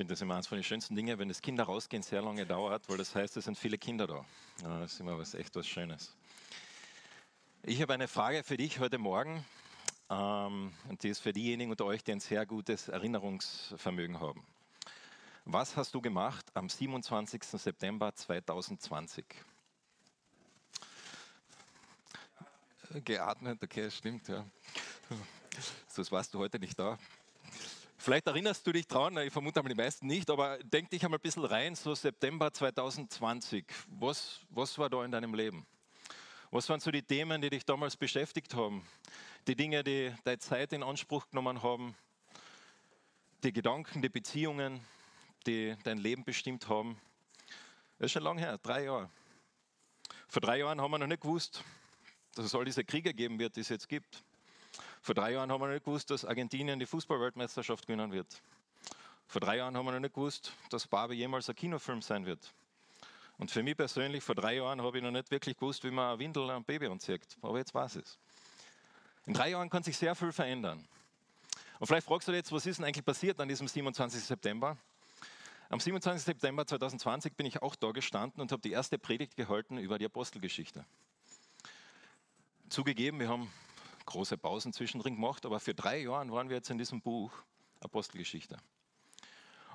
finde das immer eines von den schönsten Dingen, wenn das Kinder rausgehen sehr lange dauert, weil das heißt, es sind viele Kinder da. Das ist immer was echt was Schönes. Ich habe eine Frage für dich heute Morgen. Ähm, und die ist für diejenigen unter euch, die ein sehr gutes Erinnerungsvermögen haben. Was hast du gemacht am 27. September 2020? Geatmet, okay, stimmt, ja. Sonst warst du heute nicht da. Vielleicht erinnerst du dich dran, ich vermute einmal die meisten nicht, aber denk dich einmal ein bisschen rein, so September 2020. Was, was war da in deinem Leben? Was waren so die Themen, die dich damals beschäftigt haben? Die Dinge, die deine Zeit in Anspruch genommen haben? Die Gedanken, die Beziehungen, die dein Leben bestimmt haben? Das ist schon lange her, drei Jahre. Vor drei Jahren haben wir noch nicht gewusst, dass es all diese Kriege geben wird, die es jetzt gibt. Vor drei Jahren haben wir noch nicht gewusst, dass Argentinien die Fußballweltmeisterschaft gewinnen wird. Vor drei Jahren haben wir noch nicht gewusst, dass Barbie jemals ein Kinofilm sein wird. Und für mich persönlich, vor drei Jahren habe ich noch nicht wirklich gewusst, wie man ein Windel ein Baby anzieht. Aber jetzt weiß ich es. In drei Jahren kann sich sehr viel verändern. Und vielleicht fragst du dich jetzt, was ist denn eigentlich passiert an diesem 27. September? Am 27. September 2020 bin ich auch da gestanden und habe die erste Predigt gehalten über die Apostelgeschichte. Zugegeben, wir haben große Pausen zwischendrin gemacht, aber für drei Jahre waren wir jetzt in diesem Buch Apostelgeschichte.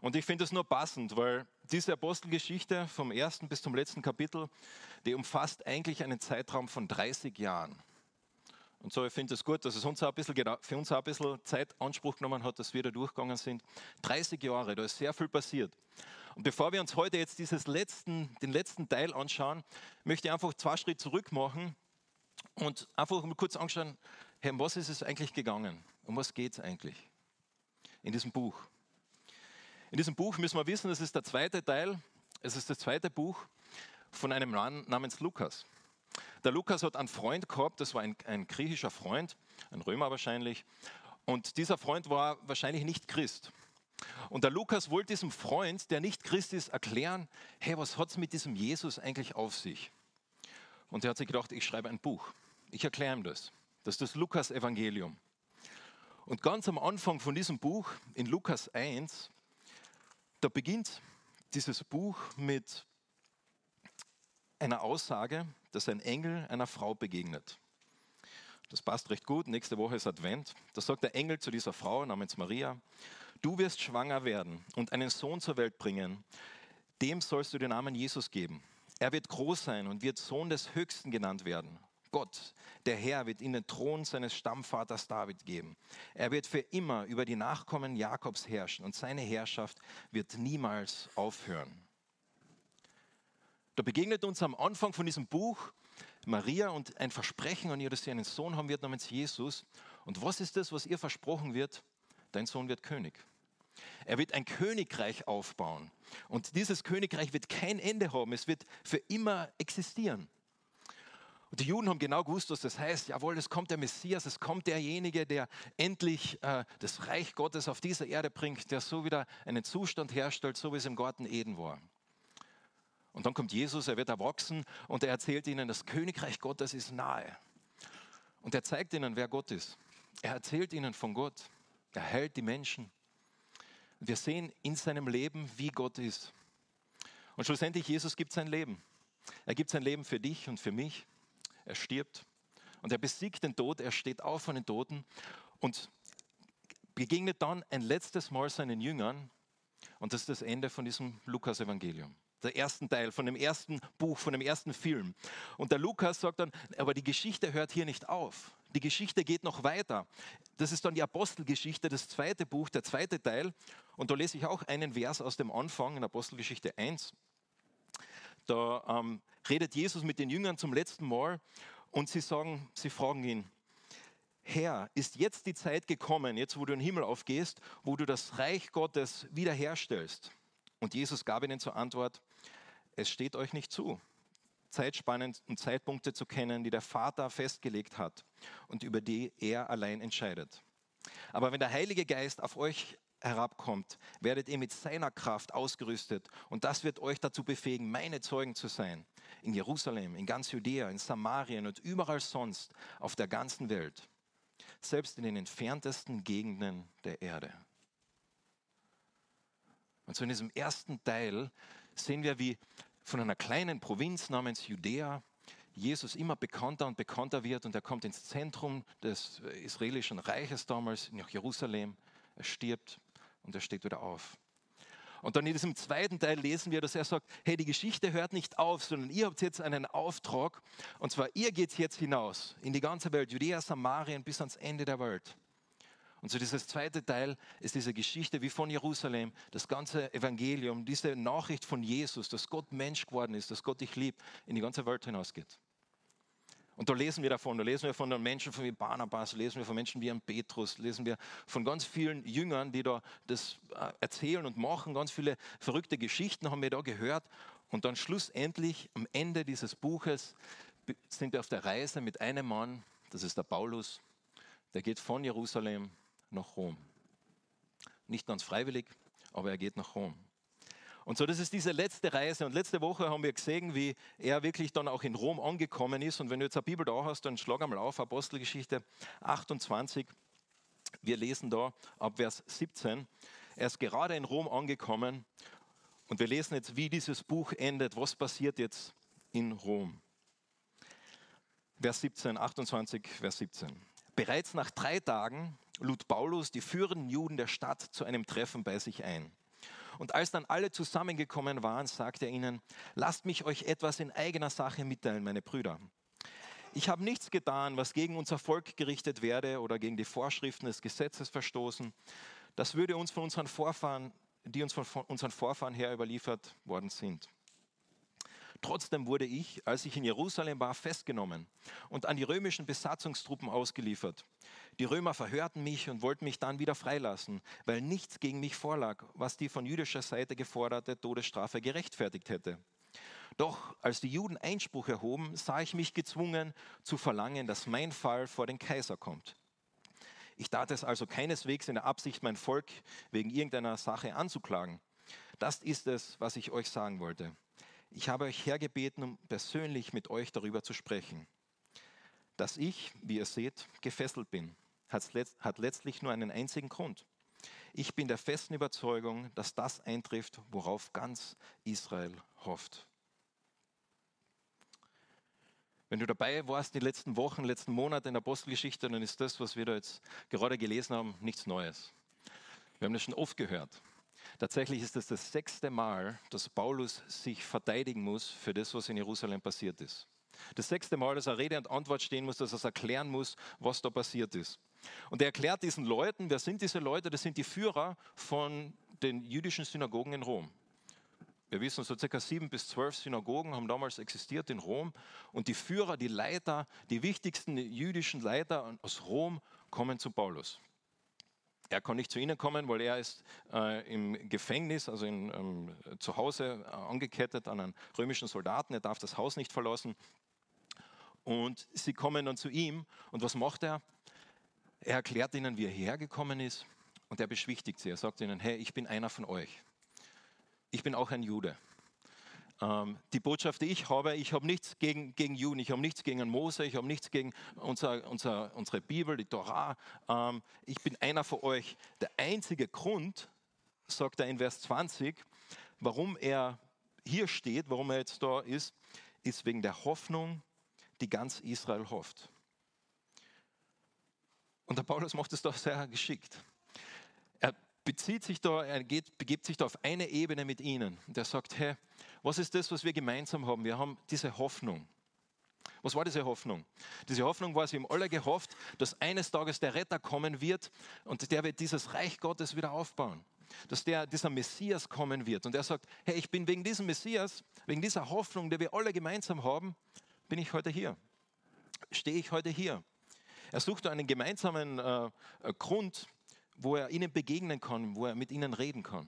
Und ich finde es nur passend, weil diese Apostelgeschichte vom ersten bis zum letzten Kapitel, die umfasst eigentlich einen Zeitraum von 30 Jahren. Und so, ich finde es gut, dass es uns ein bisschen, für uns auch ein bisschen Zeit Anspruch genommen hat, dass wir da durchgegangen sind. 30 Jahre, da ist sehr viel passiert. Und bevor wir uns heute jetzt dieses letzten, den letzten Teil anschauen, möchte ich einfach zwei Schritte zurück machen und einfach mal kurz anschauen, hey, um was ist es eigentlich gegangen? Um was geht es eigentlich in diesem Buch? In diesem Buch müssen wir wissen, es ist der zweite Teil, es ist das zweite Buch von einem Mann namens Lukas. Der Lukas hat einen Freund gehabt, das war ein, ein griechischer Freund, ein Römer wahrscheinlich, und dieser Freund war wahrscheinlich nicht Christ. Und der Lukas wollte diesem Freund, der nicht Christ ist, erklären, hey, was hat es mit diesem Jesus eigentlich auf sich? Und er hat sich gedacht, ich schreibe ein Buch. Ich erkläre ihm das. Das ist das Lukas-Evangelium. Und ganz am Anfang von diesem Buch, in Lukas 1, da beginnt dieses Buch mit einer Aussage, dass ein Engel einer Frau begegnet. Das passt recht gut. Nächste Woche ist Advent. Da sagt der Engel zu dieser Frau namens Maria, du wirst schwanger werden und einen Sohn zur Welt bringen. Dem sollst du den Namen Jesus geben. Er wird groß sein und wird Sohn des Höchsten genannt werden. Gott, der Herr, wird ihm den Thron seines Stammvaters David geben. Er wird für immer über die Nachkommen Jakobs herrschen und seine Herrschaft wird niemals aufhören. Da begegnet uns am Anfang von diesem Buch Maria und ein Versprechen an ihr, dass sie einen Sohn haben wird namens Jesus. Und was ist das, was ihr versprochen wird? Dein Sohn wird König. Er wird ein Königreich aufbauen. Und dieses Königreich wird kein Ende haben. Es wird für immer existieren. Und die Juden haben genau gewusst, was das heißt. Jawohl, es kommt der Messias, es kommt derjenige, der endlich äh, das Reich Gottes auf diese Erde bringt, der so wieder einen Zustand herstellt, so wie es im Garten Eden war. Und dann kommt Jesus, er wird erwachsen und er erzählt ihnen, das Königreich Gottes ist nahe. Und er zeigt ihnen, wer Gott ist. Er erzählt ihnen von Gott. Er hält die Menschen. Wir sehen in seinem Leben, wie Gott ist. Und schlussendlich, Jesus gibt sein Leben. Er gibt sein Leben für dich und für mich er stirbt und er besiegt den Tod, er steht auf von den Toten und begegnet dann ein letztes Mal seinen Jüngern und das ist das Ende von diesem Lukas-Evangelium. Der ersten Teil, von dem ersten Buch, von dem ersten Film. Und der Lukas sagt dann, aber die Geschichte hört hier nicht auf. Die Geschichte geht noch weiter. Das ist dann die Apostelgeschichte, das zweite Buch, der zweite Teil. Und da lese ich auch einen Vers aus dem Anfang in Apostelgeschichte 1. Da ähm, redet Jesus mit den Jüngern zum letzten Mal und sie sagen, sie fragen ihn, Herr, ist jetzt die Zeit gekommen, jetzt wo du in den Himmel aufgehst, wo du das Reich Gottes wiederherstellst? Und Jesus gab ihnen zur Antwort, es steht euch nicht zu, Zeitspannen und Zeitpunkte zu kennen, die der Vater festgelegt hat und über die er allein entscheidet. Aber wenn der Heilige Geist auf euch herabkommt, werdet ihr mit seiner Kraft ausgerüstet und das wird euch dazu befähigen, meine Zeugen zu sein. In Jerusalem, in ganz Judäa, in Samarien und überall sonst auf der ganzen Welt. Selbst in den entferntesten Gegenden der Erde. Und so in diesem ersten Teil sehen wir, wie von einer kleinen Provinz namens Judäa Jesus immer bekannter und bekannter wird und er kommt ins Zentrum des israelischen Reiches damals, nach Jerusalem. Er stirbt und er steht wieder auf. Und dann in diesem zweiten Teil lesen wir, dass er sagt, hey, die Geschichte hört nicht auf, sondern ihr habt jetzt einen Auftrag. Und zwar, ihr geht jetzt hinaus in die ganze Welt, Judäa, Samarien bis ans Ende der Welt. Und so dieses zweite Teil ist diese Geschichte wie von Jerusalem, das ganze Evangelium, diese Nachricht von Jesus, dass Gott Mensch geworden ist, dass Gott dich liebt, in die ganze Welt hinausgeht. Und da lesen wir davon, da lesen wir von den Menschen wie Barnabas, lesen wir von Menschen wie Petrus, lesen wir von ganz vielen Jüngern, die da das äh, erzählen und machen. Ganz viele verrückte Geschichten haben wir da gehört. Und dann schlussendlich am Ende dieses Buches sind wir auf der Reise mit einem Mann, das ist der Paulus, der geht von Jerusalem nach Rom. Nicht ganz freiwillig, aber er geht nach Rom. Und so, das ist diese letzte Reise. Und letzte Woche haben wir gesehen, wie er wirklich dann auch in Rom angekommen ist. Und wenn du jetzt eine Bibel da hast, dann schlag einmal auf, Apostelgeschichte 28. Wir lesen da ab Vers 17. Er ist gerade in Rom angekommen. Und wir lesen jetzt, wie dieses Buch endet. Was passiert jetzt in Rom? Vers 17, 28, Vers 17. Bereits nach drei Tagen lud Paulus die führenden Juden der Stadt zu einem Treffen bei sich ein. Und als dann alle zusammengekommen waren, sagte er ihnen, lasst mich euch etwas in eigener Sache mitteilen, meine Brüder. Ich habe nichts getan, was gegen unser Volk gerichtet werde oder gegen die Vorschriften des Gesetzes verstoßen. Das würde uns von unseren Vorfahren, die uns von unseren Vorfahren her überliefert worden sind. Trotzdem wurde ich, als ich in Jerusalem war, festgenommen und an die römischen Besatzungstruppen ausgeliefert. Die Römer verhörten mich und wollten mich dann wieder freilassen, weil nichts gegen mich vorlag, was die von jüdischer Seite geforderte Todesstrafe gerechtfertigt hätte. Doch als die Juden Einspruch erhoben, sah ich mich gezwungen zu verlangen, dass mein Fall vor den Kaiser kommt. Ich tat es also keineswegs in der Absicht, mein Volk wegen irgendeiner Sache anzuklagen. Das ist es, was ich euch sagen wollte. Ich habe euch hergebeten, um persönlich mit euch darüber zu sprechen. Dass ich, wie ihr seht, gefesselt bin, hat letztlich nur einen einzigen Grund. Ich bin der festen Überzeugung, dass das eintrifft, worauf ganz Israel hofft. Wenn du dabei warst die letzten Wochen, letzten Monate in der Apostelgeschichte, dann ist das, was wir da jetzt gerade gelesen haben, nichts Neues. Wir haben das schon oft gehört. Tatsächlich ist es das sechste Mal, dass Paulus sich verteidigen muss für das, was in Jerusalem passiert ist. Das sechste Mal, dass er Rede und Antwort stehen muss, dass er erklären muss, was da passiert ist. Und er erklärt diesen Leuten, wer sind diese Leute? Das sind die Führer von den jüdischen Synagogen in Rom. Wir wissen, so circa sieben bis zwölf Synagogen haben damals existiert in Rom. Und die Führer, die Leiter, die wichtigsten jüdischen Leiter aus Rom kommen zu Paulus. Er kann nicht zu ihnen kommen, weil er ist äh, im Gefängnis, also in, ähm, zu Hause äh, angekettet an einen römischen Soldaten. Er darf das Haus nicht verlassen. Und sie kommen dann zu ihm. Und was macht er? Er erklärt ihnen, wie er hergekommen ist. Und er beschwichtigt sie. Er sagt ihnen, hey, ich bin einer von euch. Ich bin auch ein Jude. Ähm, die Botschaft, die ich habe, ich habe nichts gegen, gegen Juden, ich habe nichts gegen Mose, ich habe nichts gegen unser, unser, unsere Bibel, die Torah. Ähm, ich bin einer von euch. Der einzige Grund, sagt er in Vers 20, warum er hier steht, warum er jetzt da ist, ist wegen der Hoffnung, die ganz Israel hofft. Und der Paulus macht es doch sehr geschickt. Er bezieht sich da, er geht, begibt sich da auf eine Ebene mit ihnen. Und er sagt, hey, was ist das, was wir gemeinsam haben? Wir haben diese Hoffnung. Was war diese Hoffnung? Diese Hoffnung war, sie haben alle gehofft, dass eines Tages der Retter kommen wird und der wird dieses Reich Gottes wieder aufbauen. Dass der, dieser Messias kommen wird. Und er sagt, hey, ich bin wegen diesem Messias, wegen dieser Hoffnung, die wir alle gemeinsam haben, bin ich heute hier. Stehe ich heute hier. Er sucht einen gemeinsamen äh, Grund, wo er ihnen begegnen kann, wo er mit ihnen reden kann.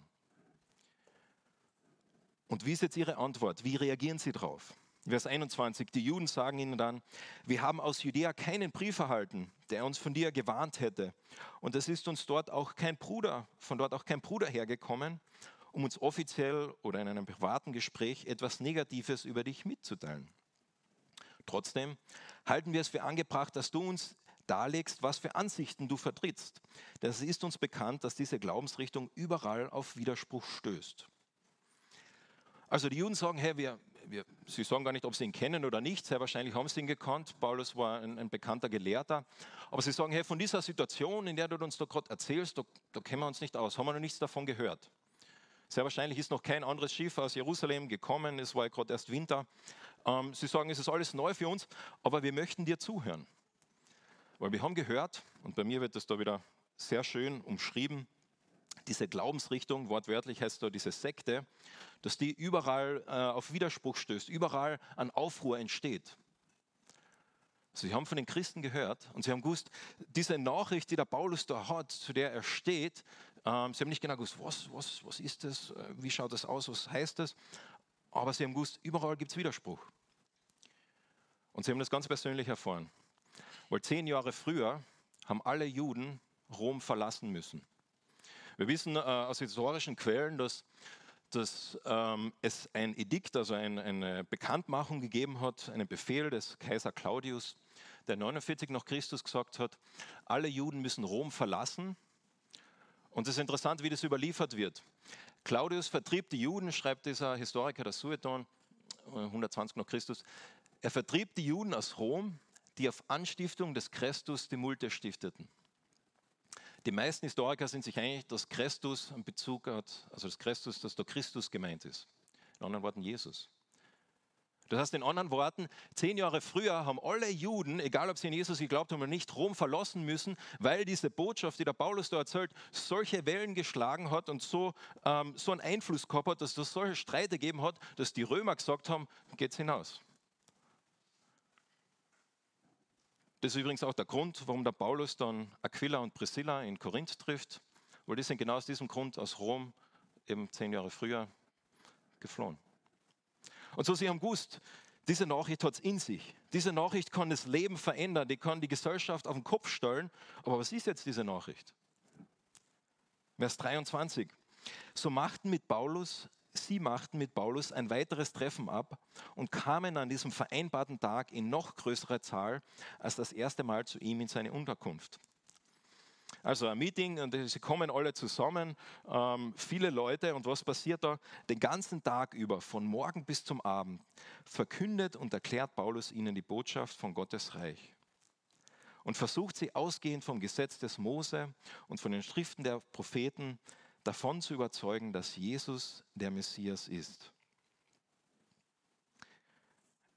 Und wie ist jetzt Ihre Antwort? Wie reagieren Sie darauf? Vers 21, die Juden sagen ihnen dann, wir haben aus Judäa keinen Brief erhalten, der uns von dir gewarnt hätte. Und es ist uns dort auch kein Bruder, von dort auch kein Bruder hergekommen, um uns offiziell oder in einem privaten Gespräch etwas Negatives über dich mitzuteilen. Trotzdem halten wir es für angebracht, dass du uns darlegst, was für Ansichten du vertrittst. Es ist uns bekannt, dass diese Glaubensrichtung überall auf Widerspruch stößt. Also die Juden sagen, hey, wir, wir, sie sagen gar nicht, ob sie ihn kennen oder nicht. Sehr wahrscheinlich haben sie ihn gekannt. Paulus war ein, ein bekannter Gelehrter. Aber sie sagen, hey, von dieser Situation, in der du uns da gerade erzählst, da, da kennen wir uns nicht aus, haben wir noch nichts davon gehört. Sehr wahrscheinlich ist noch kein anderes Schiff aus Jerusalem gekommen. Es war ja gerade erst Winter. Ähm, sie sagen, es ist alles neu für uns, aber wir möchten dir zuhören. Weil wir haben gehört, und bei mir wird das da wieder sehr schön umschrieben, diese Glaubensrichtung, wortwörtlich heißt da diese Sekte, dass die überall äh, auf Widerspruch stößt, überall an Aufruhr entsteht. Sie haben von den Christen gehört und sie haben gewusst, diese Nachricht, die der Paulus da hat, zu der er steht, ähm, sie haben nicht genau gewusst, was, was, was ist das, äh, wie schaut das aus, was heißt das, aber sie haben gewusst, überall gibt es Widerspruch. Und sie haben das ganz persönlich erfahren. Weil zehn Jahre früher haben alle Juden Rom verlassen müssen. Wir wissen äh, aus historischen Quellen, dass, dass ähm, es ein Edikt, also ein, eine Bekanntmachung gegeben hat, einen Befehl des Kaiser Claudius, der 49 nach Christus gesagt hat, alle Juden müssen Rom verlassen. Und es ist interessant, wie das überliefert wird. Claudius vertrieb die Juden, schreibt dieser Historiker der Sueton, 120 nach Christus, er vertrieb die Juden aus Rom, die auf Anstiftung des Christus die Multe stifteten. Die meisten Historiker sind sich einig, dass Christus einen Bezug hat, also das Christus, dass da Christus gemeint ist. In anderen Worten Jesus. Das heißt in anderen Worten, zehn Jahre früher haben alle Juden, egal ob sie an Jesus geglaubt haben oder nicht, Rom verlassen müssen, weil diese Botschaft, die der Paulus da erzählt, solche Wellen geschlagen hat und so, ähm, so einen Einfluss gehabt hat, dass das solche Streite gegeben hat, dass die Römer gesagt haben, geht's hinaus. Das ist übrigens auch der Grund, warum der Paulus dann Aquila und Priscilla in Korinth trifft, weil die sind genau aus diesem Grund aus Rom eben zehn Jahre früher geflohen. Und so sie haben gewusst, diese Nachricht hat es in sich. Diese Nachricht kann das Leben verändern, die kann die Gesellschaft auf den Kopf stellen. Aber was ist jetzt diese Nachricht? Vers 23. So machten mit Paulus Sie machten mit Paulus ein weiteres Treffen ab und kamen an diesem vereinbarten Tag in noch größerer Zahl als das erste Mal zu ihm in seine Unterkunft. Also ein Meeting und sie kommen alle zusammen, ähm, viele Leute und was passiert da? Den ganzen Tag über, von morgen bis zum Abend, verkündet und erklärt Paulus ihnen die Botschaft von Gottes Reich und versucht sie ausgehend vom Gesetz des Mose und von den Schriften der Propheten davon zu überzeugen, dass Jesus der Messias ist.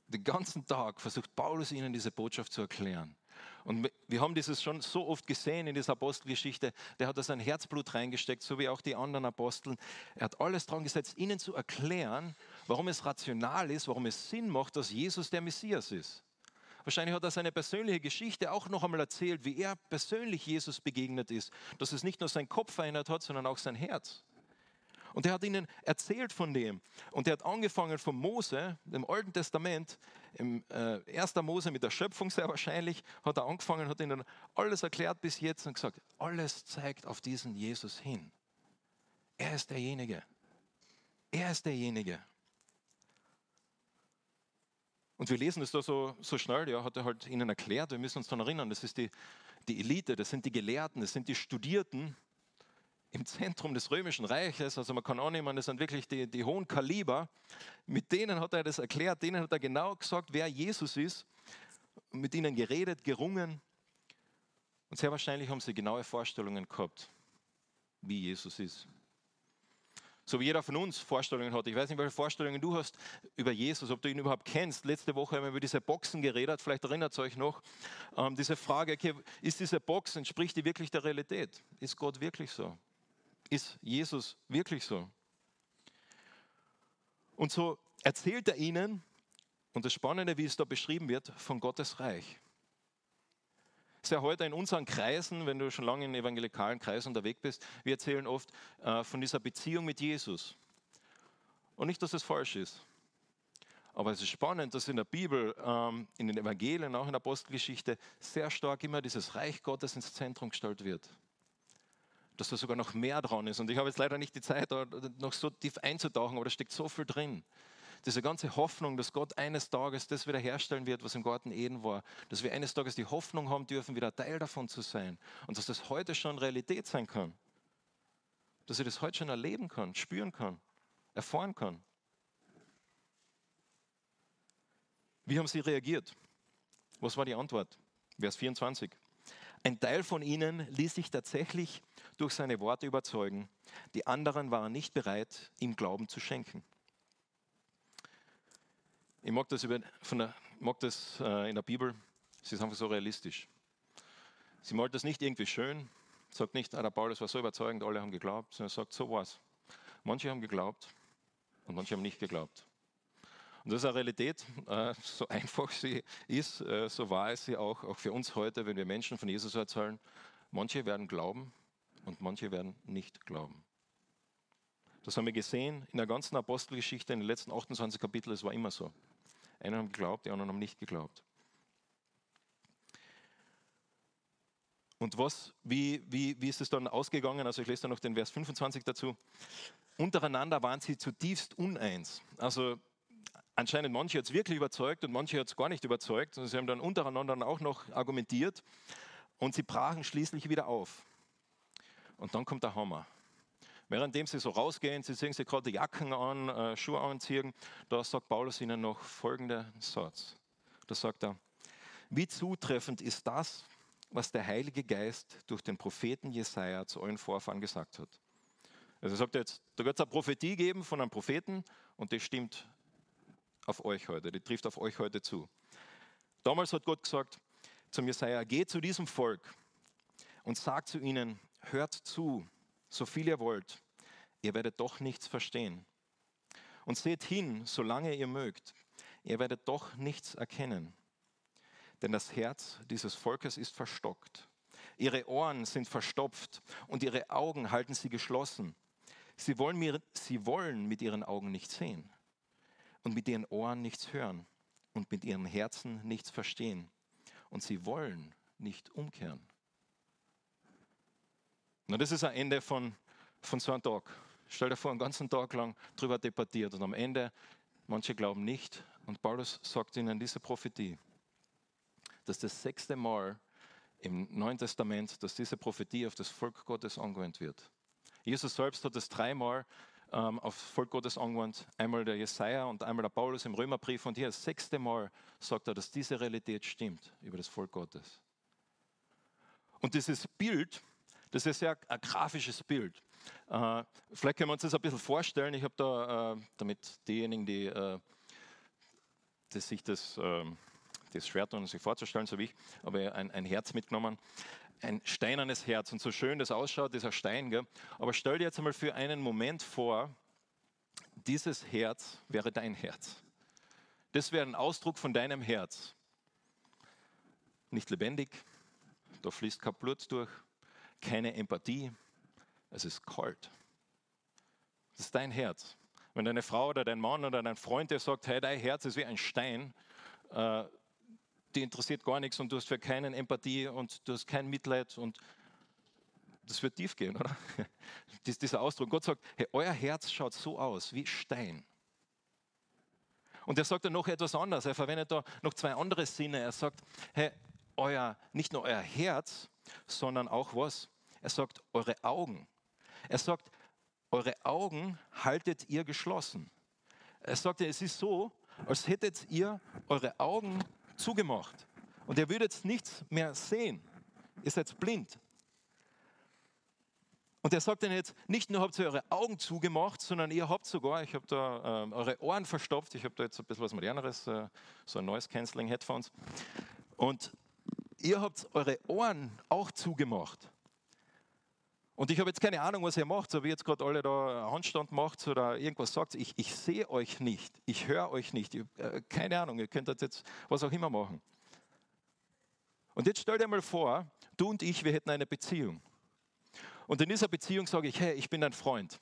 Den ganzen Tag versucht Paulus ihnen diese Botschaft zu erklären. Und wir haben dieses schon so oft gesehen in dieser Apostelgeschichte. Der hat da sein Herzblut reingesteckt, so wie auch die anderen Aposteln. Er hat alles dran gesetzt, ihnen zu erklären, warum es rational ist, warum es Sinn macht, dass Jesus der Messias ist. Wahrscheinlich hat er seine persönliche Geschichte auch noch einmal erzählt, wie er persönlich Jesus begegnet ist. Dass es nicht nur sein Kopf verändert hat, sondern auch sein Herz. Und er hat ihnen erzählt von dem. Und er hat angefangen von Mose, dem Alten Testament, im äh, 1. Mose mit der Schöpfung sehr wahrscheinlich, hat er angefangen, hat ihnen alles erklärt bis jetzt und gesagt, alles zeigt auf diesen Jesus hin. Er ist derjenige. Er ist derjenige. Und wir lesen es da so, so schnell, ja, hat er halt ihnen erklärt, wir müssen uns daran erinnern, das ist die, die Elite, das sind die Gelehrten, das sind die Studierten im Zentrum des römischen Reiches. Also man kann annehmen, das sind wirklich die, die hohen Kaliber. Mit denen hat er das erklärt, denen hat er genau gesagt, wer Jesus ist, mit ihnen geredet, gerungen. Und sehr wahrscheinlich haben sie genaue Vorstellungen gehabt, wie Jesus ist. So wie jeder von uns Vorstellungen hat. Ich weiß nicht, welche Vorstellungen du hast über Jesus, ob du ihn überhaupt kennst. Letzte Woche haben wir über diese Boxen geredet, vielleicht erinnert ihr euch noch. Ähm, diese Frage, okay, ist diese Box, entspricht die wirklich der Realität? Ist Gott wirklich so? Ist Jesus wirklich so? Und so erzählt er ihnen, und das Spannende, wie es da beschrieben wird, von Gottes Reich ja heute in unseren Kreisen, wenn du schon lange in evangelikalen Kreisen unterwegs bist, wir erzählen oft äh, von dieser Beziehung mit Jesus. Und nicht, dass es falsch ist. Aber es ist spannend, dass in der Bibel, ähm, in den Evangelien, auch in der Apostelgeschichte, sehr stark immer dieses Reich Gottes ins Zentrum gestellt wird. Dass da sogar noch mehr dran ist. Und ich habe jetzt leider nicht die Zeit, da noch so tief einzutauchen, aber da steckt so viel drin. Diese ganze Hoffnung, dass Gott eines Tages das wiederherstellen wird, was im Garten Eden war, dass wir eines Tages die Hoffnung haben dürfen, wieder Teil davon zu sein und dass das heute schon Realität sein kann. Dass ich das heute schon erleben kann, spüren kann, erfahren kann. Wie haben sie reagiert? Was war die Antwort? Vers 24. Ein Teil von ihnen ließ sich tatsächlich durch seine Worte überzeugen. Die anderen waren nicht bereit, ihm Glauben zu schenken. Ich mag das, über, der, mag das äh, in der Bibel, sie ist einfach so realistisch. Sie malt das nicht irgendwie schön, sagt nicht, ah, der Paulus war so überzeugend, alle haben geglaubt, sondern sagt, so was. Manche haben geglaubt und manche haben nicht geglaubt. Und das ist eine Realität, äh, so einfach sie ist, äh, so wahr ist sie auch, auch für uns heute, wenn wir Menschen von Jesus erzählen. Manche werden glauben und manche werden nicht glauben. Das haben wir gesehen in der ganzen Apostelgeschichte, in den letzten 28 Kapiteln, es war immer so. Einer haben geglaubt, die anderen haben nicht geglaubt. Und was, wie, wie, wie ist es dann ausgegangen? Also ich lese da noch den Vers 25 dazu. Untereinander waren sie zutiefst uneins. Also anscheinend manche hat es wirklich überzeugt und manche hat es gar nicht überzeugt. Und sie haben dann untereinander auch noch argumentiert und sie brachen schließlich wieder auf. Und dann kommt der Hammer. Währenddem sie so rausgehen, sie sehen sich gerade Jacken an, äh, Schuhe anziehen, da sagt Paulus ihnen noch folgenden Satz. Da sagt er, wie zutreffend ist das, was der Heilige Geist durch den Propheten Jesaja zu euren Vorfahren gesagt hat. Also er sagt jetzt, da wird es eine Prophetie geben von einem Propheten und das stimmt auf euch heute, die trifft auf euch heute zu. Damals hat Gott gesagt zum Jesaja, geht zu diesem Volk und sagt zu ihnen, hört zu, so viel ihr wollt, ihr werdet doch nichts verstehen. Und seht hin, solange ihr mögt, ihr werdet doch nichts erkennen. Denn das Herz dieses Volkes ist verstockt. Ihre Ohren sind verstopft und ihre Augen halten sie geschlossen. Sie wollen, mir, sie wollen mit ihren Augen nicht sehen und mit ihren Ohren nichts hören und mit ihren Herzen nichts verstehen. Und sie wollen nicht umkehren. Na, das ist ein Ende von, von so einem Tag. Stell dir vor, einen ganzen Tag lang darüber debattiert und am Ende, manche glauben nicht. Und Paulus sagt ihnen diese Prophetie, dass das sechste Mal im Neuen Testament, dass diese Prophetie auf das Volk Gottes angewandt wird. Jesus selbst hat es dreimal ähm, auf Volk Gottes angewandt. Einmal der Jesaja und einmal der Paulus im Römerbrief. Und hier das sechste Mal sagt er, dass diese Realität stimmt über das Volk Gottes. Und dieses Bild, das ist ja ein grafisches Bild. Äh, vielleicht können wir uns das ein bisschen vorstellen. Ich habe da, äh, damit diejenigen, die, äh, die sich das, ähm, das schwer tun, sich vorzustellen, so wie ich, aber ein, ein Herz mitgenommen ein steinernes Herz. Und so schön das ausschaut, dieser Stein. Gell? Aber stell dir jetzt einmal für einen Moment vor, dieses Herz wäre dein Herz. Das wäre ein Ausdruck von deinem Herz. Nicht lebendig, da fließt kein Blut durch, keine Empathie, es ist kalt. Das ist dein Herz. Wenn deine Frau oder dein Mann oder dein Freund dir sagt, hey, dein Herz ist wie ein Stein, äh, die interessiert gar nichts und du hast für keinen Empathie und du hast kein Mitleid und das wird tief gehen, oder? Dies, dieser Ausdruck. Gott sagt, hey, euer Herz schaut so aus wie Stein. Und er sagt dann noch etwas anderes. Er verwendet da noch zwei andere Sinne. Er sagt, hey, euer, nicht nur euer Herz, sondern auch was? Er sagt, eure Augen. Er sagt, eure Augen haltet ihr geschlossen. Er sagt, es ist so, als hättet ihr eure Augen zugemacht. Und ihr würdet nichts mehr sehen. Ihr seid blind. Und er sagt dann jetzt, nicht nur habt ihr eure Augen zugemacht, sondern ihr habt sogar, ich habe da äh, eure Ohren verstopft, ich habe da jetzt ein bisschen was Moderneres, äh, so ein Noise Cancelling Headphones. Und ihr habt eure Ohren auch zugemacht. Und ich habe jetzt keine Ahnung, was ihr macht, so wie jetzt gerade alle da Handstand macht oder irgendwas sagt. Ich, ich sehe euch nicht, ich höre euch nicht. Ich, äh, keine Ahnung, ihr könnt jetzt was auch immer machen. Und jetzt stell dir mal vor, du und ich, wir hätten eine Beziehung. Und in dieser Beziehung sage ich, hey, ich bin dein Freund.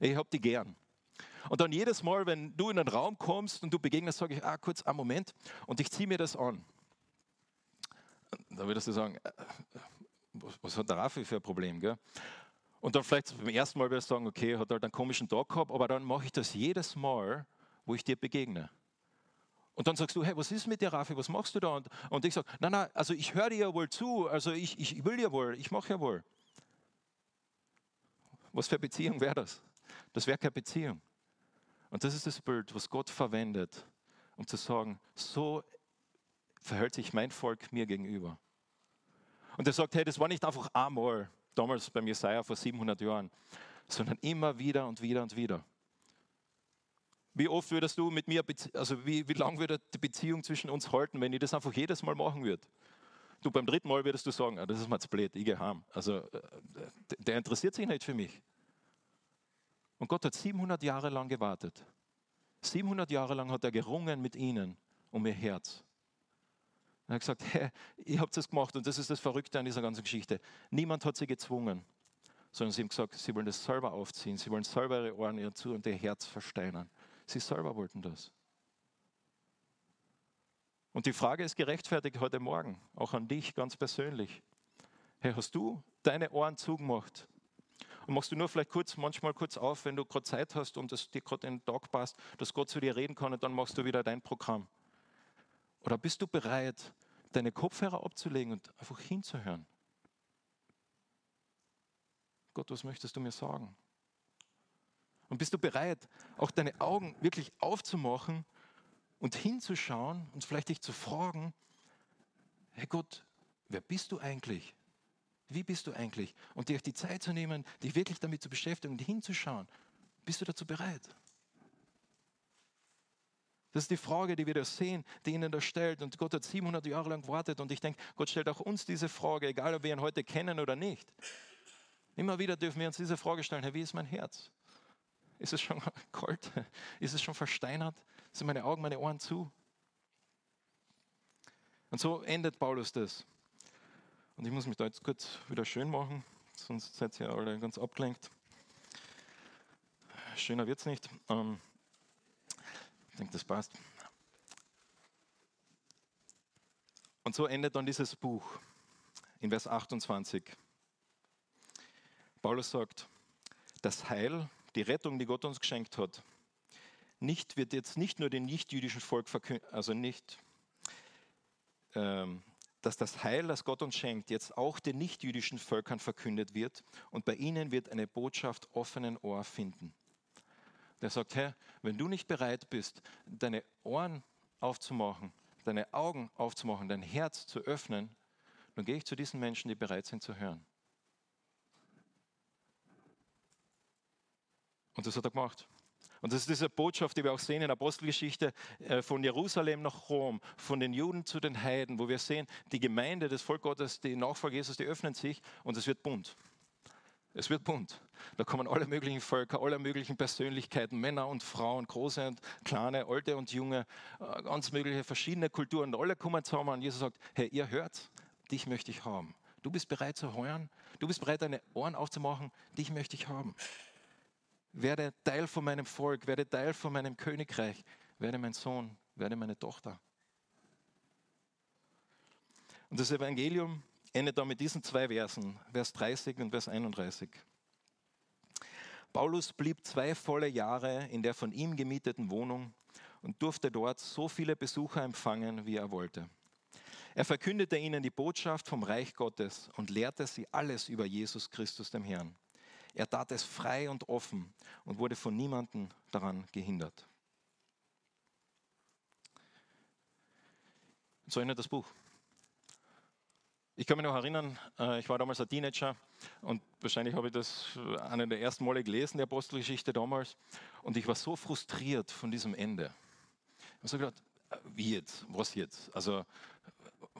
Ich habe dich gern. Und dann jedes Mal, wenn du in einen Raum kommst und du begegnest, sage ich, ah, kurz, einen Moment, und ich ziehe mir das an. Da würdest du sagen, äh, was hat der Raffi für ein Problem? Gell? Und dann vielleicht beim ersten Mal wirst du sagen, okay, hat halt einen komischen Tag gehabt, aber dann mache ich das jedes Mal, wo ich dir begegne. Und dann sagst du, hey, was ist mit dir, Rafi, was machst du da? Und, und ich sage, nein, nein, also ich höre dir ja wohl zu, also ich, ich will ja wohl, ich mache ja wohl. Was für Beziehung wäre das? Das wäre keine Beziehung. Und das ist das Bild, was Gott verwendet, um zu sagen, so verhält sich mein Volk mir gegenüber. Und er sagt, hey, das war nicht einfach einmal, damals beim Jesaja vor 700 Jahren, sondern immer wieder und wieder und wieder. Wie oft würdest du mit mir, also wie, wie lang würde die Beziehung zwischen uns halten, wenn ich das einfach jedes Mal machen würde? Du, beim dritten Mal würdest du sagen, ah, das ist mir zu blöd, ich gehe heim. Also, äh, der interessiert sich nicht für mich. Und Gott hat 700 Jahre lang gewartet. 700 Jahre lang hat er gerungen mit ihnen um ihr Herz. Er hat gesagt, hey, ihr habt es gemacht und das ist das Verrückte an dieser ganzen Geschichte. Niemand hat sie gezwungen, sondern sie haben gesagt, sie wollen das selber aufziehen, sie wollen selber ihre Ohren ihr zu und ihr Herz versteinern. Sie selber wollten das. Und die Frage ist gerechtfertigt heute Morgen, auch an dich ganz persönlich. Hey, hast du deine Ohren zugemacht? Und machst du nur vielleicht kurz, manchmal kurz auf, wenn du gerade Zeit hast und es dir gerade in den Tag passt, dass Gott zu dir reden kann und dann machst du wieder dein Programm. Oder bist du bereit, deine Kopfhörer abzulegen und einfach hinzuhören? Gott, was möchtest du mir sagen? Und bist du bereit, auch deine Augen wirklich aufzumachen und hinzuschauen und vielleicht dich zu fragen, Herr Gott, wer bist du eigentlich? Wie bist du eigentlich? Und dir die Zeit zu nehmen, dich wirklich damit zu beschäftigen und hinzuschauen. Bist du dazu bereit? Das ist die Frage, die wir da sehen, die ihnen da stellt. Und Gott hat 700 Jahre lang gewartet. Und ich denke, Gott stellt auch uns diese Frage, egal ob wir ihn heute kennen oder nicht. Immer wieder dürfen wir uns diese Frage stellen, Herr, wie ist mein Herz? Ist es schon kalt? Ist es schon versteinert? Sind meine Augen, meine Ohren zu? Und so endet Paulus das. Und ich muss mich da jetzt kurz wieder schön machen, sonst seid ihr alle ganz abgelenkt. Schöner wird es nicht. Ähm, ich denke, das passt. Und so endet dann dieses Buch in Vers 28. Paulus sagt, das Heil, die Rettung, die Gott uns geschenkt hat, nicht, wird jetzt nicht nur dem nichtjüdischen Volk verkündet, also nicht, ähm, dass das Heil, das Gott uns schenkt, jetzt auch den nichtjüdischen Völkern verkündet wird und bei ihnen wird eine Botschaft offenen Ohr finden. Der sagt, Herr, wenn du nicht bereit bist, deine Ohren aufzumachen, deine Augen aufzumachen, dein Herz zu öffnen, dann gehe ich zu diesen Menschen, die bereit sind zu hören. Und das hat er gemacht. Und das ist diese Botschaft, die wir auch sehen in der Apostelgeschichte äh, von Jerusalem nach Rom, von den Juden zu den Heiden, wo wir sehen, die Gemeinde, das Volk Gottes, die Nachfolger Jesus, die öffnen sich und es wird bunt. Es wird bunt. Da kommen alle möglichen Völker, alle möglichen Persönlichkeiten, Männer und Frauen, große und kleine, alte und junge, äh, ganz mögliche verschiedene Kulturen. Alle kommen zusammen und Jesus sagt, hey, ihr hört, dich möchte ich haben. Du bist bereit zu hören, du bist bereit, deine Ohren aufzumachen, dich möchte ich haben. Werde Teil von meinem Volk, werde Teil von meinem Königreich, werde mein Sohn, werde meine Tochter. Und das Evangelium endet dann mit diesen zwei Versen, Vers 30 und Vers 31. Paulus blieb zwei volle Jahre in der von ihm gemieteten Wohnung und durfte dort so viele Besucher empfangen, wie er wollte. Er verkündete ihnen die Botschaft vom Reich Gottes und lehrte sie alles über Jesus Christus, dem Herrn. Er tat es frei und offen und wurde von niemandem daran gehindert. So endet das Buch. Ich kann mich noch erinnern, äh, ich war damals ein Teenager und wahrscheinlich habe ich das eine der ersten Male gelesen, die Apostelgeschichte damals. Und ich war so frustriert von diesem Ende. Ich habe so gedacht, äh, wie jetzt? Was jetzt? Also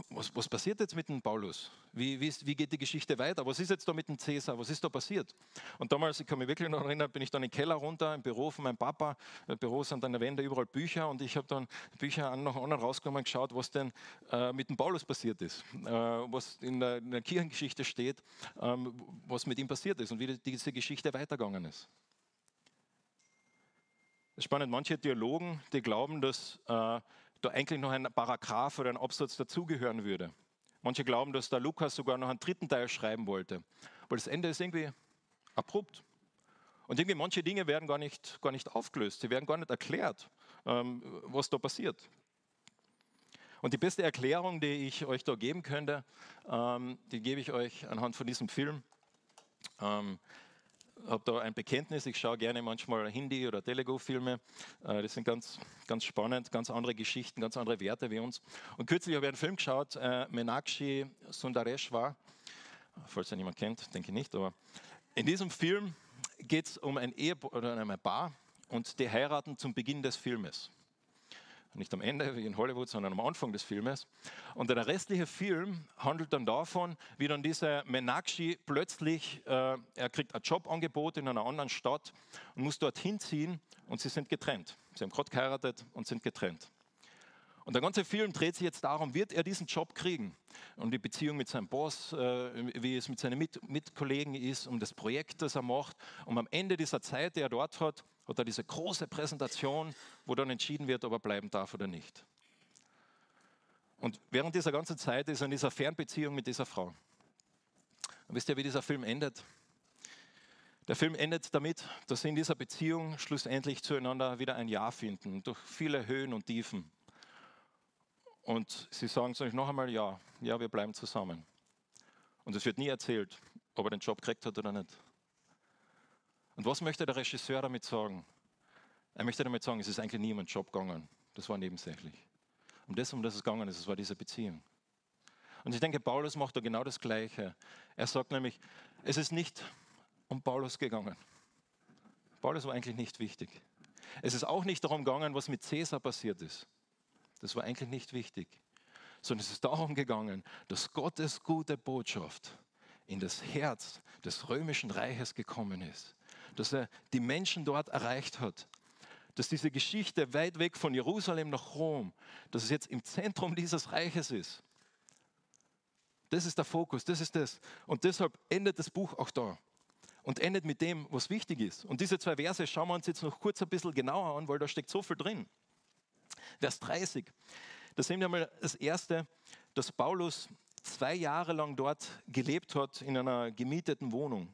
was, was, passiert jetzt mit dem Paulus? Wie, wie, wie, geht die Geschichte weiter? Was ist jetzt da mit dem Cäsar? Was ist da passiert? Und damals, ich kann mich wirklich noch erinnern, bin ich dann in den Keller runter, im Büro von meinem Papa. Im Büro sind an der Wände überall Bücher und ich habe dann Bücher an nach anderen rausgenommen und geschaut, was denn äh, mit dem Paulus passiert ist, äh, was in der, in der, Kirchengeschichte steht, ähm, was mit ihm passiert ist und wie die, diese Geschichte weitergegangen ist. Es ist spannend, manche Theologen, die glauben, dass äh, da eigentlich noch ein Paragraph oder ein Absatz dazugehören würde. Manche glauben, dass der Lukas sogar noch einen dritten Teil schreiben wollte, weil das Ende ist irgendwie abrupt. Und irgendwie manche Dinge werden gar nicht, gar nicht aufgelöst, sie werden gar nicht erklärt. Äh, ähm, was da passiert. Und die beste Erklärung, die ich euch da geben könnte, ähm, die gebe ich euch anhand von diesem Film. Habe da ein Bekenntnis. Ich schaue gerne manchmal Hindi- oder Telugu-Filme. Äh, das sind ganz, ganz spannend, ganz andere Geschichten, ganz andere Werte wie uns. Und kürzlich habe ich einen Film geschaut, äh, Menakshi Sundareshwar. Falls er niemand kennt, denke ich nicht. Aber in diesem Film geht es um ein Ehepaar oder ein Paar und die heiraten zum Beginn des Filmes. Nicht am Ende wie in Hollywood, sondern am Anfang des Filmes. Und der restliche Film handelt dann davon, wie dann dieser Menakshi plötzlich, äh, er kriegt ein Jobangebot in einer anderen Stadt und muss dorthin ziehen und sie sind getrennt. Sie haben gerade geheiratet und sind getrennt. Und der ganze Film dreht sich jetzt darum, wird er diesen Job kriegen? Um die Beziehung mit seinem Boss, äh, wie es mit seinen mit Mitkollegen ist, um das Projekt, das er macht. Und am Ende dieser Zeit, die er dort hat, hat er diese große Präsentation, wo dann entschieden wird, ob er bleiben darf oder nicht. Und während dieser ganzen Zeit ist er in dieser Fernbeziehung mit dieser Frau. Und wisst ihr, wie dieser Film endet? Der Film endet damit, dass sie in dieser Beziehung schlussendlich zueinander wieder ein Ja finden, durch viele Höhen und Tiefen. Und sie sagen zu euch noch einmal Ja, ja, wir bleiben zusammen. Und es wird nie erzählt, ob er den Job gekriegt hat oder nicht. Und was möchte der Regisseur damit sagen? Er möchte damit sagen, es ist eigentlich nie um einen Job gegangen. Das war nebensächlich. Um das, um das es gegangen ist, es war diese Beziehung. Und ich denke, Paulus macht da genau das Gleiche. Er sagt nämlich, es ist nicht um Paulus gegangen. Paulus war eigentlich nicht wichtig. Es ist auch nicht darum gegangen, was mit Cäsar passiert ist. Das war eigentlich nicht wichtig. Sondern es ist darum gegangen, dass Gottes gute Botschaft in das Herz des römischen Reiches gekommen ist dass er die Menschen dort erreicht hat. Dass diese Geschichte weit weg von Jerusalem nach Rom, dass es jetzt im Zentrum dieses Reiches ist. Das ist der Fokus, das ist das. Und deshalb endet das Buch auch da. Und endet mit dem, was wichtig ist. Und diese zwei Verse schauen wir uns jetzt noch kurz ein bisschen genauer an, weil da steckt so viel drin. Vers 30. Da sehen wir mal das Erste, dass Paulus zwei Jahre lang dort gelebt hat in einer gemieteten Wohnung.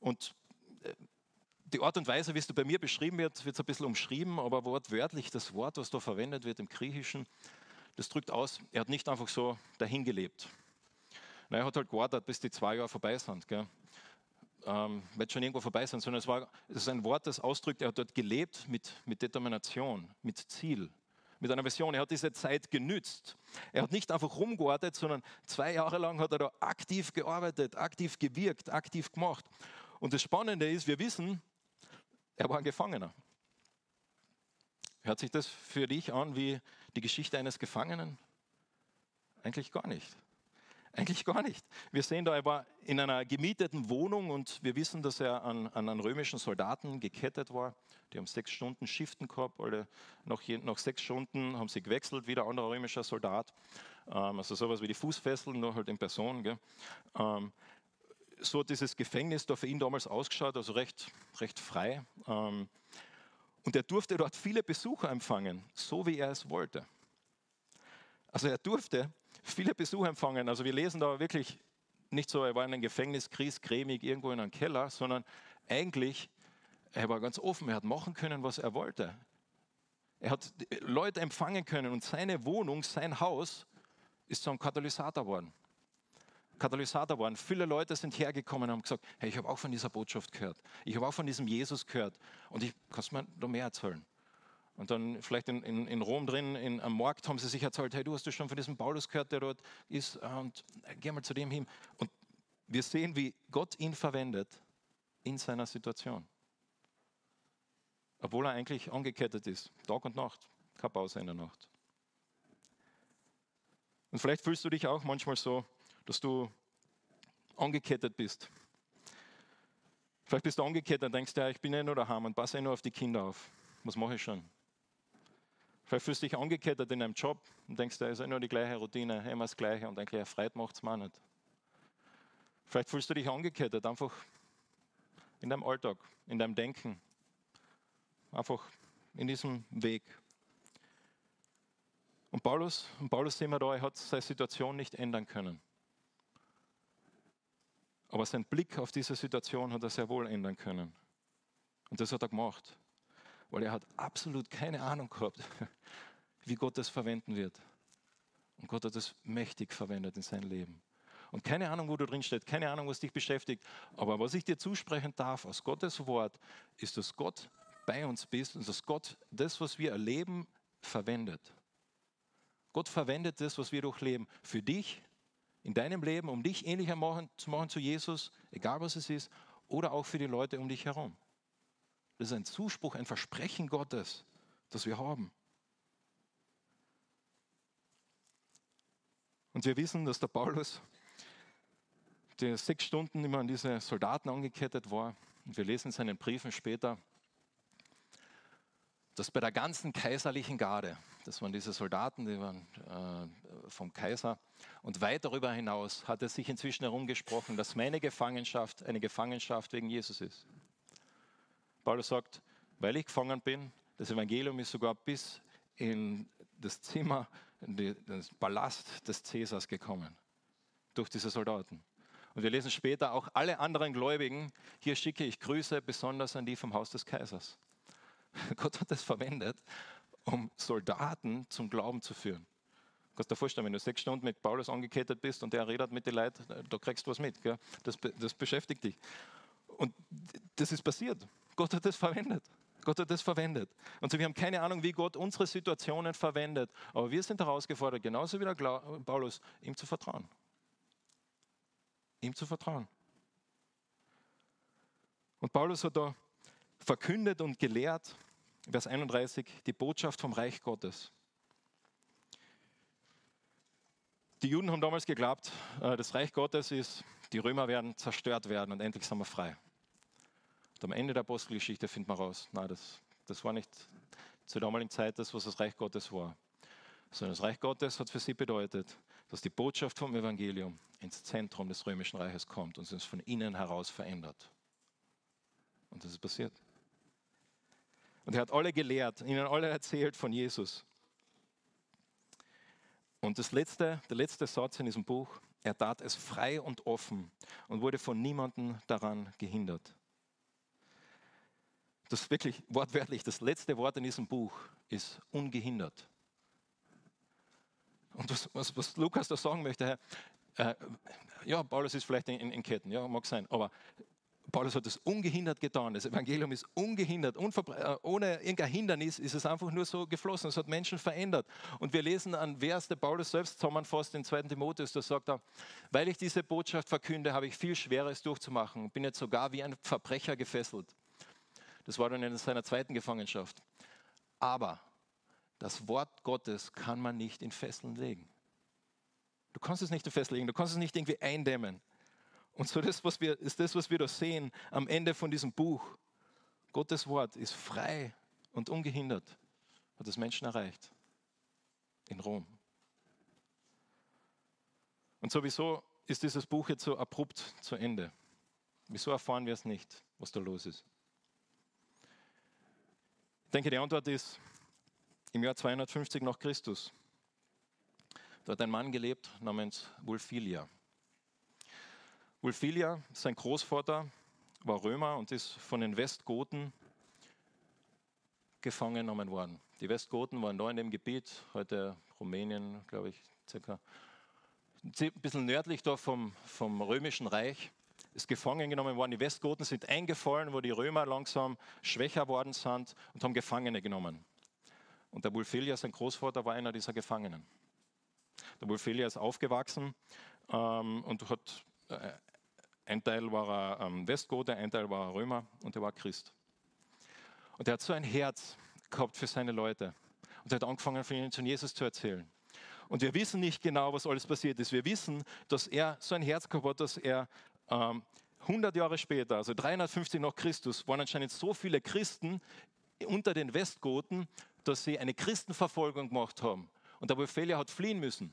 Und die Art und Weise, wie es bei mir beschrieben wird, wird ein bisschen umschrieben, aber wortwörtlich das Wort, was da verwendet wird im Griechischen, das drückt aus, er hat nicht einfach so dahin gelebt. Er hat halt gewartet, bis die zwei Jahre vorbei sind. Gell? Ähm, wird schon irgendwo vorbei sein, sondern es, war, es ist ein Wort, das ausdrückt, er hat dort gelebt mit, mit Determination, mit Ziel, mit einer Vision. Er hat diese Zeit genützt. Er hat nicht einfach rumgewartet, sondern zwei Jahre lang hat er da aktiv gearbeitet, aktiv gewirkt, aktiv gemacht. Und das Spannende ist, wir wissen, er war ein Gefangener. Hört sich das für dich an wie die Geschichte eines Gefangenen? Eigentlich gar nicht. Eigentlich gar nicht. Wir sehen da, er war in einer gemieteten Wohnung und wir wissen, dass er an, an einen römischen Soldaten gekettet war. Die haben sechs Stunden Shiften gehabt, alle nach, nach sechs Stunden haben sie gewechselt, wieder anderer römischer Soldat. Ähm, also sowas wie die Fußfesseln, nur halt in Person. Ähm, so hat dieses Gefängnis da für ihn damals ausgeschaut, also recht, recht frei. Ähm, und er durfte dort viele Besucher empfangen, so wie er es wollte. Also er durfte viele Besucher empfangen. Also wir lesen da wirklich nicht so, er war in einem Gefängnis, kriesgrämig, irgendwo in einem Keller, sondern eigentlich, er war ganz offen, er hat machen können, was er wollte. Er hat Leute empfangen können und seine Wohnung, sein Haus ist zum Katalysator geworden. Katalysator waren. Viele Leute sind hergekommen und haben gesagt, hey, ich habe auch von dieser Botschaft gehört. Ich habe auch von diesem Jesus gehört. Und ich kann es mir noch mehr erzählen. Und dann vielleicht in, in, in Rom drin, in, am Markt haben sie sich erzählt, hey, du hast du schon von diesem Paulus gehört, der dort ist. Und geh mal zu dem hin. Und wir sehen, wie Gott ihn verwendet in seiner Situation. Obwohl er eigentlich angekettet ist, Tag und Nacht, keine Pause in der Nacht. Und vielleicht fühlst du dich auch manchmal so, dass du angekettet bist. Vielleicht bist du angekettet und denkst, ja, ich bin ja nur daheim und passe ja nur auf die Kinder auf. Was mache ich schon? Vielleicht fühlst du dich angekettet in einem Job und denkst, da ist ja nur die gleiche Routine, immer das Gleiche und eigentlich Freude macht es mir nicht. Vielleicht fühlst du dich angekettet, einfach in deinem Alltag, in deinem Denken, einfach in diesem Weg. Und Paulus, und Paulus sehen wir da, er hat seine Situation nicht ändern können. Aber sein Blick auf diese Situation hat er sehr wohl ändern können. Und das hat er gemacht. Weil er hat absolut keine Ahnung gehabt, wie Gott das verwenden wird. Und Gott hat es mächtig verwendet in sein Leben. Und keine Ahnung, wo du drin steht, keine Ahnung, was dich beschäftigt. Aber was ich dir zusprechen darf aus Gottes Wort, ist, dass Gott bei uns bist und dass Gott das, was wir erleben, verwendet. Gott verwendet das, was wir durchleben, für dich, in deinem Leben, um dich ähnlicher machen, zu machen zu Jesus, egal was es ist, oder auch für die Leute um dich herum. Das ist ein Zuspruch, ein Versprechen Gottes, das wir haben. Und wir wissen, dass der Paulus der sechs Stunden immer an diese Soldaten angekettet war. Und wir lesen in seinen Briefen später, dass bei der ganzen kaiserlichen Garde, das waren diese Soldaten, die waren äh, vom Kaiser, und weit darüber hinaus hat er sich inzwischen herumgesprochen, dass meine Gefangenschaft eine Gefangenschaft wegen Jesus ist. Paulus sagt, weil ich gefangen bin, das Evangelium ist sogar bis in das Zimmer, in den Palast des Cäsars gekommen, durch diese Soldaten. Und wir lesen später auch alle anderen Gläubigen, hier schicke ich Grüße besonders an die vom Haus des Kaisers. Gott hat es verwendet, um Soldaten zum Glauben zu führen. Du kannst dir vorstellen, wenn du sechs Stunden mit Paulus angekettet bist und der redet mit den Leuten, da kriegst du was mit. Gell? Das, das beschäftigt dich. Und das ist passiert. Gott hat es verwendet. Gott hat es verwendet. Und so, wir haben keine Ahnung, wie Gott unsere Situationen verwendet. Aber wir sind herausgefordert, genauso wie der Paulus, ihm zu vertrauen ihm zu vertrauen. Und Paulus hat da verkündet und gelehrt, Vers 31, die Botschaft vom Reich Gottes. Die Juden haben damals geglaubt, äh, das Reich Gottes ist, die Römer werden zerstört werden und endlich sind wir frei. Und am Ende der Apostelgeschichte findet man raus, nein, das, das war nicht zur damaligen Zeit das, was das Reich Gottes war. Sondern das Reich Gottes hat für sie bedeutet, dass die Botschaft vom Evangelium ins Zentrum des römischen Reiches kommt und es von innen heraus verändert. Und das ist passiert. Und er hat alle gelehrt, ihnen alle erzählt von Jesus. Und das letzte, der letzte Satz in diesem Buch, er tat es frei und offen und wurde von niemandem daran gehindert. Das wirklich wortwörtlich, das letzte Wort in diesem Buch ist ungehindert. Und was, was, was Lukas da sagen möchte, äh, ja, Paulus ist vielleicht in, in, Ketten, ja, mag sein, aber Paulus hat es ungehindert getan. Das Evangelium ist ungehindert, äh, ohne irgendein Hindernis ist es einfach nur so geflossen. Es hat Menschen verändert. Und wir lesen an Vers, der Paulus selbst zusammenfasst in 2. Timotheus, da sagt er, weil ich diese Botschaft verkünde, habe ich viel Schweres durchzumachen. Bin jetzt sogar wie ein Verbrecher gefesselt. Das war dann in seiner zweiten Gefangenschaft. Aber das Wort Gottes kann man nicht in Fesseln legen. Du kannst es nicht in Fesseln legen, du kannst es nicht irgendwie eindämmen. Und so das, was wir, ist das, was wir da sehen am Ende von diesem Buch. Gottes Wort ist frei und ungehindert, hat das Menschen erreicht. In Rom. Und sowieso ist dieses Buch jetzt so abrupt zu Ende. Wieso erfahren wir es nicht, was da los ist? Ich denke, die Antwort ist, im Jahr 250 nach Christus. Da hat ein Mann gelebt namens Wulfilia. Wulfilia, sein Großvater, war Römer und ist von den Westgoten gefangen genommen worden. Die Westgoten waren da in dem Gebiet, heute Rumänien, glaube ich, circa ein bisschen nördlich da vom, vom Römischen Reich, ist gefangen genommen worden. Die Westgoten sind eingefallen, wo die Römer langsam schwächer worden sind und haben Gefangene genommen. Und der Wulfilia, sein Großvater, war einer dieser Gefangenen. Der Wulfilia ist aufgewachsen ähm, und hat, äh, ein Teil war er ähm, Westgote, ein Teil war er Römer und er war Christ. Und er hat so ein Herz gehabt für seine Leute. Und er hat angefangen, von ihnen zu Jesus zu erzählen. Und wir wissen nicht genau, was alles passiert ist. Wir wissen, dass er so ein Herz gehabt hat, dass er ähm, 100 Jahre später, also 350 nach Christus, waren anscheinend so viele Christen unter den Westgoten, dass sie eine Christenverfolgung gemacht haben. Und der Ophelia hat fliehen müssen.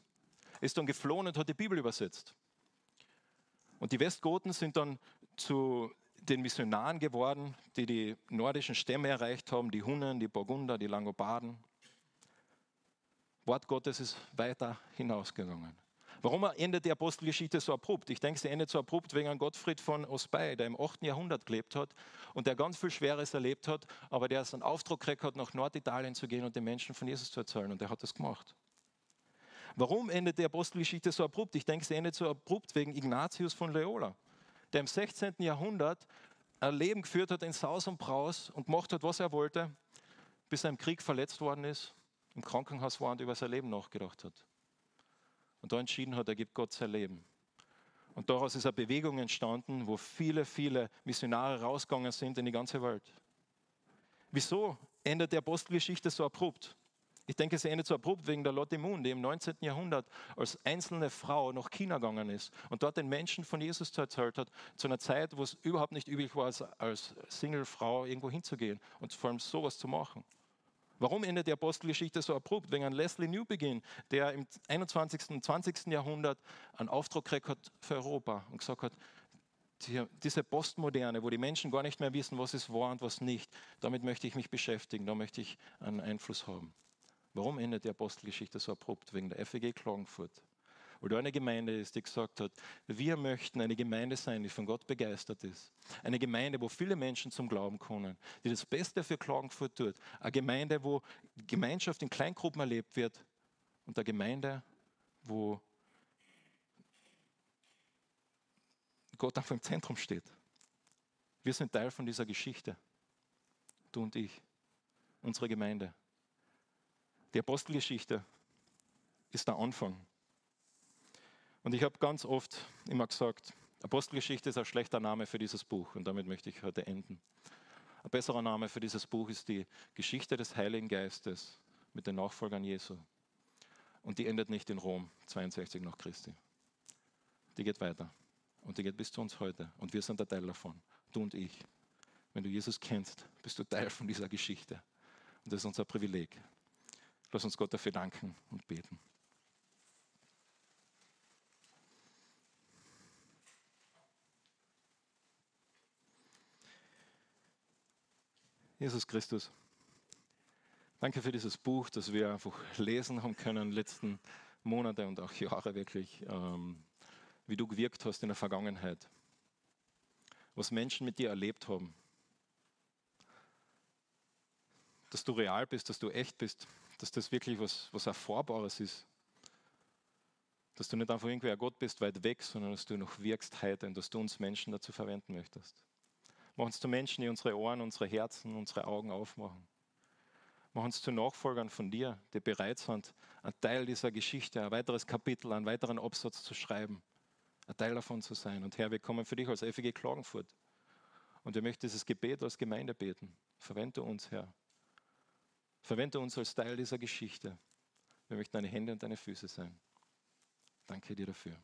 Ist dann geflohen und hat die Bibel übersetzt. Und die Westgoten sind dann zu den Missionaren geworden, die die nordischen Stämme erreicht haben, die Hunnen, die Burgunder, die Langobarden. Wort Gottes ist weiter hinausgegangen. Warum endet die Apostelgeschichte so abrupt? Ich denke, sie endet so abrupt wegen Gottfried von Osbey, der im 8. Jahrhundert gelebt hat und der ganz viel Schweres erlebt hat, aber der es einen Auftrag gekriegt hat, nach Norditalien zu gehen und den Menschen von Jesus zu erzählen. Und der hat das gemacht. Warum endet die Apostelgeschichte so abrupt? Ich denke, sie endet so abrupt wegen Ignatius von Loyola, der im 16. Jahrhundert ein Leben geführt hat in Saus und Braus und gemacht hat, was er wollte, bis er im Krieg verletzt worden ist, im Krankenhaus war und über sein Leben nachgedacht hat. Und da entschieden hat, er gibt Gott sein Leben. Und daraus ist eine Bewegung entstanden, wo viele, viele Missionare rausgegangen sind in die ganze Welt. Wieso endet die Apostelgeschichte so abrupt? Ich denke, sie endet so abrupt wegen der Lotte Moon, die im 19. Jahrhundert als einzelne Frau nach China gegangen ist und dort den Menschen von Jesus erzählt hat, zu einer Zeit, wo es überhaupt nicht üblich war, als Single-Frau irgendwo hinzugehen und vor allem sowas zu machen. Warum endet die Apostelgeschichte so abrupt? Wegen an Leslie Newbegin, der im 21. und 20. Jahrhundert einen Auftrag gekriegt hat für Europa und gesagt hat, diese Postmoderne, wo die Menschen gar nicht mehr wissen, was ist wahr und was nicht, damit möchte ich mich beschäftigen, da möchte ich einen Einfluss haben. Warum endet die Apostelgeschichte so abrupt? Wegen der FEG Klagenfurt. Da eine Gemeinde ist, die gesagt hat, wir möchten eine Gemeinde sein, die von Gott begeistert ist. Eine Gemeinde, wo viele Menschen zum Glauben kommen, die das Beste für Klagenfurt tut. Eine Gemeinde, wo Gemeinschaft in Kleingruppen erlebt wird. Und eine Gemeinde, wo Gott einfach im Zentrum steht. Wir sind Teil von dieser Geschichte. Du und ich. Unsere Gemeinde. Die Apostelgeschichte ist der Anfang. Und ich habe ganz oft immer gesagt, Apostelgeschichte ist ein schlechter Name für dieses Buch und damit möchte ich heute enden. Ein besserer Name für dieses Buch ist die Geschichte des Heiligen Geistes mit den Nachfolgern Jesu. Und die endet nicht in Rom 62 nach Christi. Die geht weiter und die geht bis zu uns heute und wir sind ein Teil davon, du und ich. Wenn du Jesus kennst, bist du Teil von dieser Geschichte und das ist unser Privileg. Lass uns Gott dafür danken und beten. Jesus Christus, danke für dieses Buch, das wir einfach lesen haben können, letzten Monate und auch Jahre wirklich, ähm, wie du gewirkt hast in der Vergangenheit, was Menschen mit dir erlebt haben, dass du real bist, dass du echt bist, dass das wirklich was, was Erfahrbares ist. Dass du nicht einfach irgendwie ein Gott bist, weit weg, sondern dass du noch wirkst heute und dass du uns Menschen dazu verwenden möchtest. Mach uns zu Menschen, die unsere Ohren, unsere Herzen, unsere Augen aufmachen. Mach uns zu Nachfolgern von dir, die bereit sind, ein Teil dieser Geschichte, ein weiteres Kapitel, einen weiteren Absatz zu schreiben, ein Teil davon zu sein. Und Herr, wir kommen für dich als FG Klagenfurt. Und wir möchten dieses Gebet als Gemeinde beten. Verwende uns, Herr. Verwende uns als Teil dieser Geschichte. Wir möchten deine Hände und deine Füße sein. Danke dir dafür.